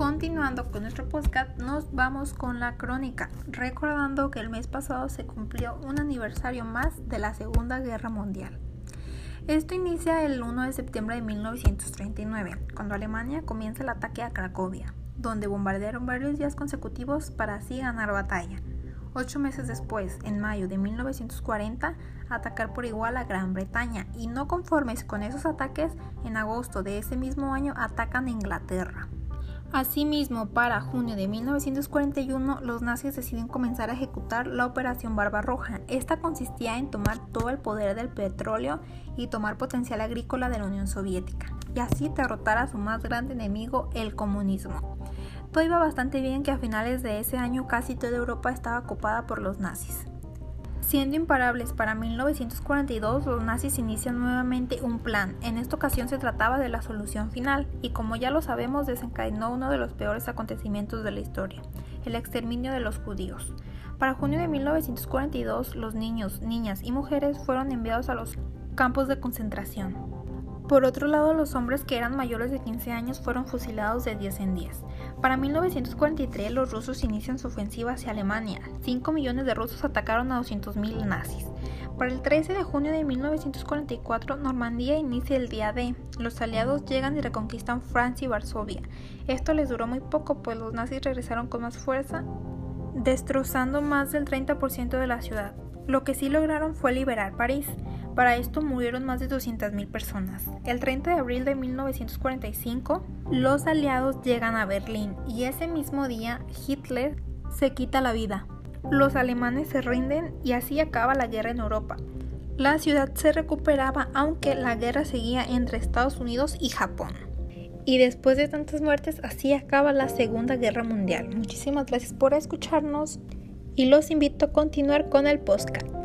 Continuando con nuestro podcast, nos vamos con la crónica, recordando que el mes pasado se cumplió un aniversario más de la Segunda Guerra Mundial. Esto inicia el 1 de septiembre de 1939, cuando Alemania comienza el ataque a Cracovia, donde bombardearon varios días consecutivos para así ganar batalla. Ocho meses después, en mayo de 1940, atacar por igual a Gran Bretaña y no conformes con esos ataques, en agosto de ese mismo año atacan a Inglaterra. Asimismo, para junio de 1941, los nazis deciden comenzar a ejecutar la Operación Barbarroja. Esta consistía en tomar todo el poder del petróleo y tomar potencial agrícola de la Unión Soviética, y así derrotar a su más grande enemigo, el comunismo. Todo iba bastante bien que a finales de ese año casi toda Europa estaba ocupada por los nazis. Siendo imparables para 1942, los nazis inician nuevamente un plan. En esta ocasión se trataba de la solución final y como ya lo sabemos desencadenó uno de los peores acontecimientos de la historia, el exterminio de los judíos. Para junio de 1942, los niños, niñas y mujeres fueron enviados a los campos de concentración. Por otro lado, los hombres que eran mayores de 15 años fueron fusilados de 10 en 10. Para 1943, los rusos inician su ofensiva hacia Alemania. 5 millones de rusos atacaron a 200.000 nazis. Para el 13 de junio de 1944, Normandía inicia el día D. Los aliados llegan y reconquistan Francia y Varsovia. Esto les duró muy poco, pues los nazis regresaron con más fuerza, destrozando más del 30% de la ciudad. Lo que sí lograron fue liberar París. Para esto murieron más de 200.000 personas. El 30 de abril de 1945, los aliados llegan a Berlín y ese mismo día Hitler se quita la vida. Los alemanes se rinden y así acaba la guerra en Europa. La ciudad se recuperaba aunque la guerra seguía entre Estados Unidos y Japón. Y después de tantas muertes, así acaba la Segunda Guerra Mundial. Muchísimas gracias por escucharnos y los invito a continuar con el podcast.